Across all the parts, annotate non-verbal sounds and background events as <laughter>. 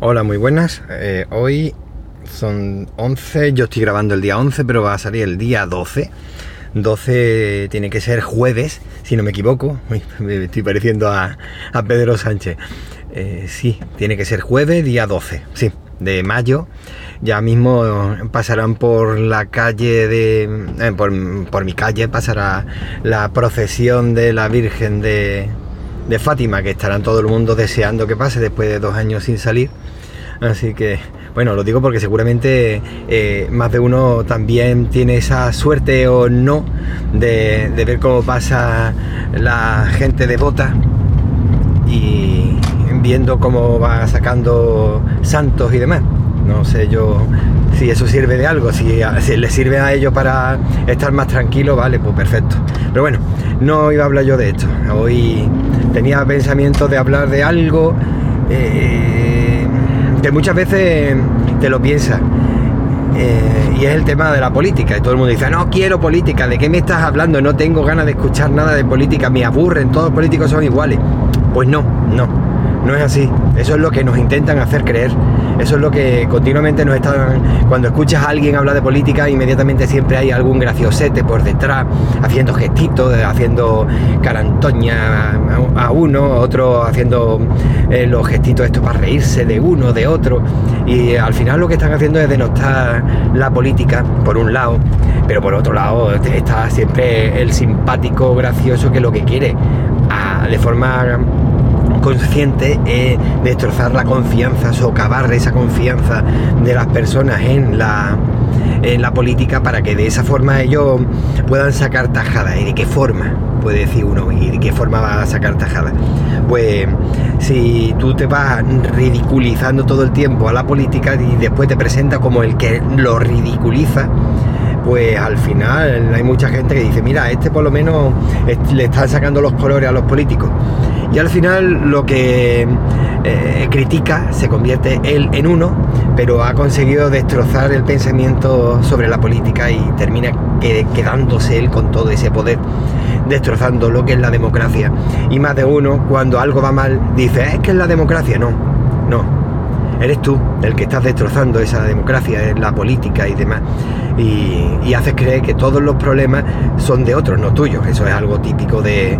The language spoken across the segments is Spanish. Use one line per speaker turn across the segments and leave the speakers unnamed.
Hola, muy buenas. Eh, hoy son 11, yo estoy grabando el día 11, pero va a salir el día 12. 12 tiene que ser jueves, si no me equivoco. <laughs> me estoy pareciendo a, Pedro Sánchez. Eh, sí, tiene que ser jueves, día 12, sí, de mayo. Ya mismo pasarán por la calle de. Eh, por, por mi calle pasará la procesión de la Virgen de, de Fátima, que estarán todo el mundo deseando que pase después de dos años sin salir. Así que, bueno, lo digo porque seguramente eh, más de uno también tiene esa suerte o no de, ver cómo pasa la gente de bota y viendo cómo va sacando santos y demás. No sé yo si eso sirve de algo, si, si les sirve a ellos para estar más tranquilos, vale, pues perfecto. Pero bueno, no iba a hablar yo de esto. Hoy tenía pensamiento de hablar de algo. Eh, que muchas veces te lo piensas. Eh, y es el tema de la política. Y todo el mundo dice, no quiero política, ¿de qué me estás hablando? No tengo ganas de escuchar nada de política, me aburren, todos los políticos son iguales. Pues no, no. No es así. Eso es lo que nos intentan hacer creer. Eso es lo que continuamente nos están. Cuando escuchas a alguien hablar de política, inmediatamente siempre hay algún graciosete por detrás, haciendo gestitos, haciendo carantoña a uno, otro haciendo eh, los gestitos estos para reírse de uno, de otro. Y al final lo que están haciendo es denostar la política, por un lado, pero por otro lado está siempre el simpático, gracioso que lo que quiere, de forma consciente es destrozar la confianza, socavar esa confianza de las personas en la, en la política para que de esa forma ellos puedan sacar tajada. ¿Y de qué forma? Puede decir uno, ¿y de qué forma va a sacar tajada? Pues si tú te vas ridiculizando todo el tiempo a la política y después te presenta como el que lo ridiculiza, pues al final hay mucha gente que dice, mira, este por lo menos le están sacando los colores a los políticos y al final lo que eh, critica se convierte él en uno, pero ha conseguido destrozar el pensamiento sobre la política y termina quedándose él con todo ese poder, destrozando lo que es la democracia. Y más de uno, cuando algo va mal, dice, es que es la democracia. No, no, eres tú el que estás destrozando esa democracia, la política y demás. Y, haces creer que todos los problemas son de otros, no tuyos. Eso es algo típico de,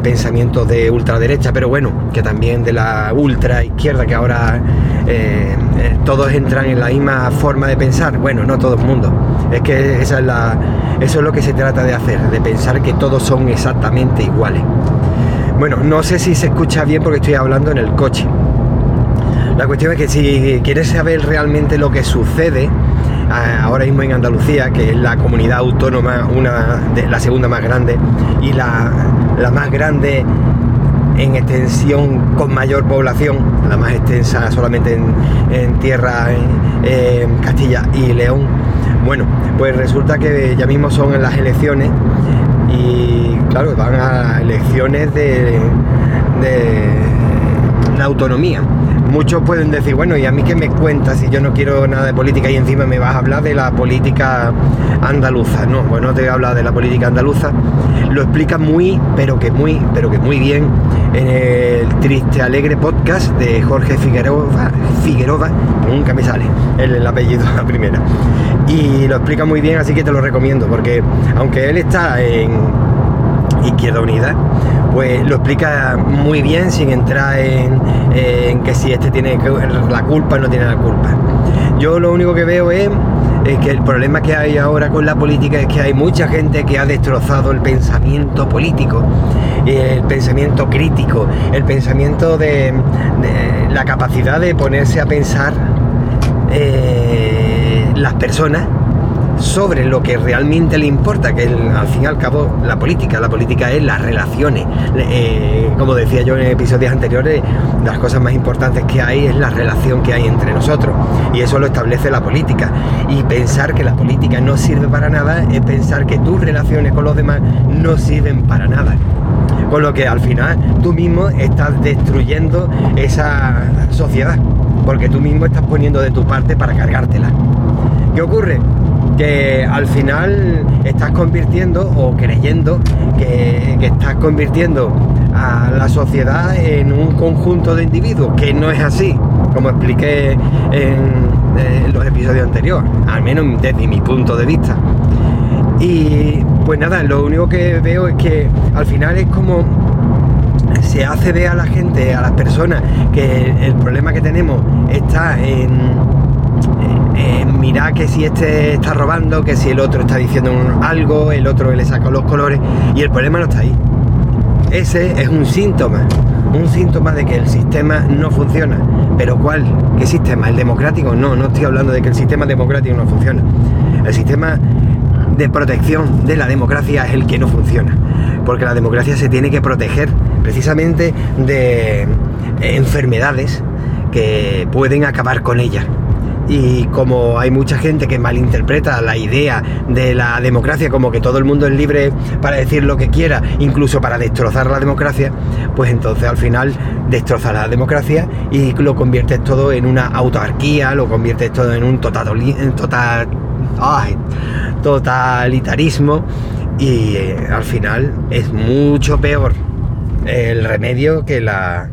pensamiento de ultraderecha, pero bueno, que también de la ultra izquierda, que ahora eh, eh, todos entran en la misma forma de pensar. Bueno, no todo el mundo. Es que esa es la, eso es lo que se trata de hacer, de pensar que todos son exactamente iguales. Bueno, no sé si se escucha bien porque estoy hablando en el coche. La cuestión es que si quieres saber realmente lo que sucede ahora mismo en Andalucía, que es la comunidad autónoma, una de la segunda más grande y la, más grande en extensión con mayor población, la más extensa solamente en, tierra, en, Castilla y León. Bueno, pues resulta que ya mismo son en las elecciones y claro, van a elecciones de, de la autonomía muchos pueden decir, bueno, ¿y a mí qué me cuentas si yo no quiero nada de política y encima me vas a hablar de la política andaluza? No, bueno, te voy a hablar de la política andaluza. Lo explica muy, pero que muy, pero que muy bien en el Triste Alegre podcast de Jorge Figueroa, Figueroa, nunca me sale el, el apellido la primera. Y lo explica muy bien, así que te lo recomiendo, porque aunque él está en Izquierda Unida, pues lo explica muy bien sin entrar en, que si este tiene la culpa o no tiene la culpa. Yo lo único que veo es, que el problema que hay ahora con la política es que hay mucha gente que ha destrozado el pensamiento político, el pensamiento crítico, el pensamiento de, la capacidad de ponerse a pensar eh, las personas sobre lo que realmente le importa, que al fin y al cabo la política, la política es las relaciones. Eh, como decía yo en episodios anteriores, las cosas más importantes que hay es la relación que hay entre nosotros. Y eso lo establece la política. Y pensar que la política no sirve para nada es pensar que tus relaciones con los demás no sirven para nada. Con lo que al final tú mismo estás destruyendo esa sociedad, porque tú mismo estás poniendo de tu parte para cargártela. ¿Qué ocurre? Que al final estás convirtiendo o creyendo que, estás convirtiendo a la sociedad en un conjunto de individuos, que no es así, como expliqué en, los episodios anteriores, al menos desde mi punto de vista. Y pues nada, lo único que veo es que al final es como se hace ver a la gente, a las personas, que el problema que tenemos está en, mirar que si este está robando, que si el otro está diciendo algo, el otro le saca los colores, y el problema no está ahí. Ese es un síntoma, un síntoma de que el sistema no funciona. ¿Pero cuál? ¿Qué sistema? ¿El democrático? No, no estoy hablando de que el sistema democrático no funciona. El sistema de protección de la democracia es el que no funciona. Porque la democracia se tiene que proteger precisamente de enfermedades que pueden acabar con ella y como hay mucha gente que malinterpreta la idea de la democracia como que todo el mundo es libre para decir lo que quiera, incluso para destrozar la democracia, pues entonces al final destrozas la democracia y lo conviertes todo en una autarquía, lo conviertes todo en un total totalitarismo y eh, al final es mucho peor el remedio que la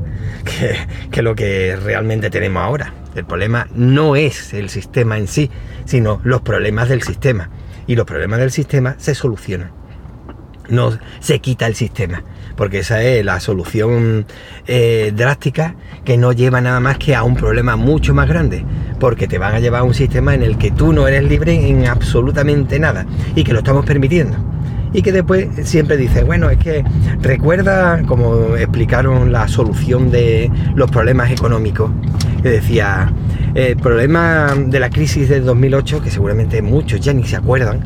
<laughs> que lo que realmente tenemos ahora. El problema no es el sistema en sí, sino los problemas del sistema. Y los problemas del sistema se solucionan. No se quita el sistema, porque esa es la solución eh, drástica que no lleva nada más que a un problema mucho más grande, porque te van a llevar a un sistema en el que tú no eres libre en absolutamente nada y que lo estamos permitiendo y que después siempre dice, bueno, es que recuerda, como explicaron la solución de los problemas económicos, que decía, el problema de la crisis del 2008, que seguramente muchos ya ni se acuerdan,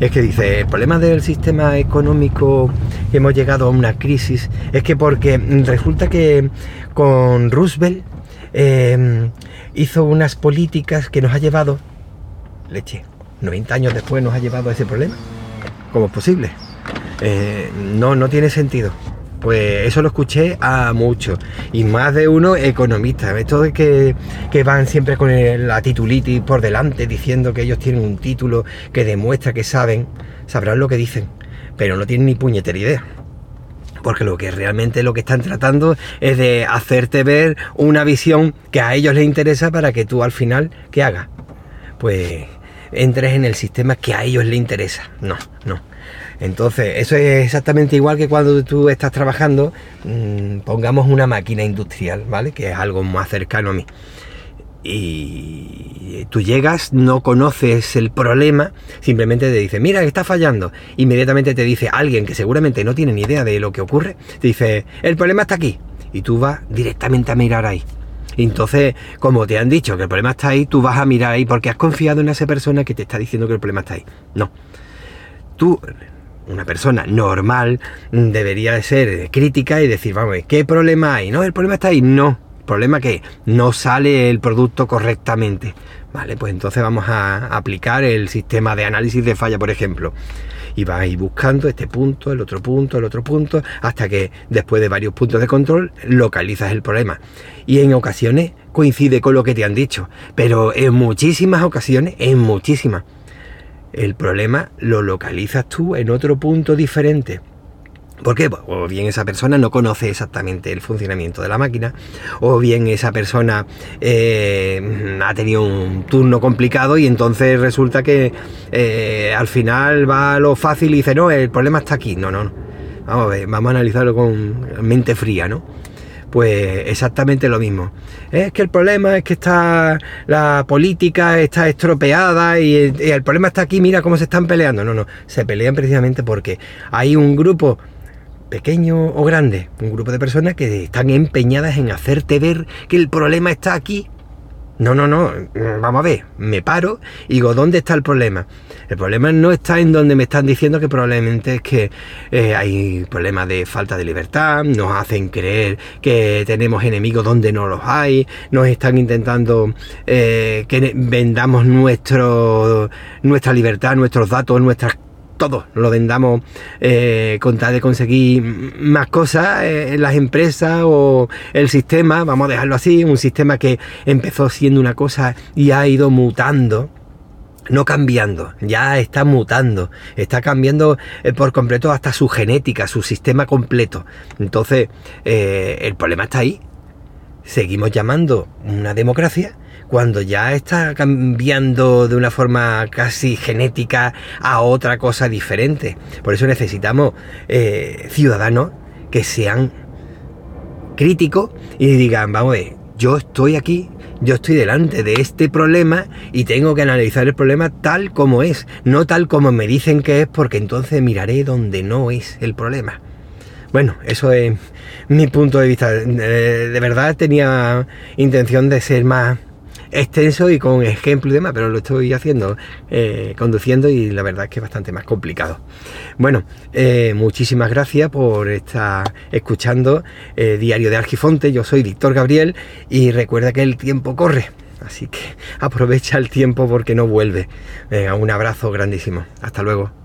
es que dice, el problema del sistema económico hemos llegado a una crisis es que porque resulta que con Roosevelt em, hizo unas políticas que nos ha llevado, leche, 90 años después nos ha llevado a ese problema. ¿Cómo es posible? Eh, no, no tiene sentido. Pues eso lo escuché a muchos. Y más de uno economista. Esto de que, van siempre con la titulitis por delante diciendo que ellos tienen un título que demuestra que saben, sabrán lo que dicen. Pero no tienen ni puñetera idea. Porque lo que realmente lo que están tratando es de hacerte ver una visión que a ellos les interesa para que tú al final, ¿qué hagas? Pues entres en el sistema que a ellos les interesa. No, no. Entonces, eso es exactamente igual que cuando tú estás trabajando, mm, pongamos una máquina industrial, ¿vale? Que es algo más cercano a mí. Y tú llegas, no conoces el problema, simplemente te dice, mira, está fallando. Inmediatamente te dice alguien que seguramente no tiene ni idea de lo que ocurre, te dice, el problema está aquí. Y tú vas directamente a mirar ahí. Entonces, como te han dicho que el problema está ahí, tú vas a mirar ahí porque has confiado en esa persona que te está diciendo que el problema está ahí. No. Tú, una persona normal, debería ser crítica y decir, vamos, ¿qué problema hay? No, el problema está ahí. No. Problema que no sale el producto correctamente. Vale, pues entonces vamos a aplicar el sistema de análisis de falla, por ejemplo y vas a ir buscando este punto, el otro punto, el otro punto, hasta que después de varios puntos de control localizas el problema. Y en ocasiones coincide con lo que te han dicho, pero en muchísimas ocasiones, en muchísimas, el problema lo localizas tú en otro punto diferente. ¿Por qué? O bien esa persona no conoce exactamente el funcionamiento de la máquina, o bien esa persona eh, ha tenido un turno complicado y entonces resulta que eh, al final va a lo fácil y dice, no, el problema está aquí. No, no, no. Vamos a ver, vamos a analizarlo con mente fría, ¿no? Pues exactamente lo mismo. Es que el problema es que está la política está estropeada y el problema está aquí, mira cómo se están peleando. No, no, se pelean precisamente porque hay un grupo pequeño o grande, un grupo de personas que están empeñadas en hacerte ver que el problema está aquí. No, no, no, vamos a ver, me paro y digo, ¿dónde está el problema? El problema no está en donde me están diciendo que probablemente es que eh, hay problemas de falta de libertad, nos hacen creer que tenemos enemigos donde no los hay, nos están intentando eh, que vendamos nuestro, nuestra libertad, nuestros datos, nuestras todo lo vendamos eh, con tal de conseguir más cosas en las empresas o el sistema, vamos a dejarlo así, un sistema que empezó siendo una cosa y ha ido mutando. No cambiando, ya está mutando, está cambiando eh, por completo hasta su genética, su sistema completo. Entonces, eh, el problema está ahí, seguimos llamando una democracia cuando ya está cambiando de una forma casi genética a otra cosa diferente. Por eso necesitamos eh, ciudadanos que sean críticos y digan, vamos yo estoy aquí, yo estoy delante de este problema y tengo que analizar el problema tal como es, no tal como me dicen que es, porque entonces miraré donde no es el problema. Bueno, eso es mi punto de vista. De verdad tenía intención de ser más extenso y con ejemplo y demás, pero lo estoy haciendo eh, conduciendo y la verdad es que es bastante más complicado. Bueno, eh, muchísimas gracias por estar escuchando eh, Diario de Argifonte. Yo soy Víctor Gabriel y recuerda que el tiempo corre. Así que <laughs> aprovecha el tiempo porque no vuelve. Un abrazo grandísimo. Hasta luego.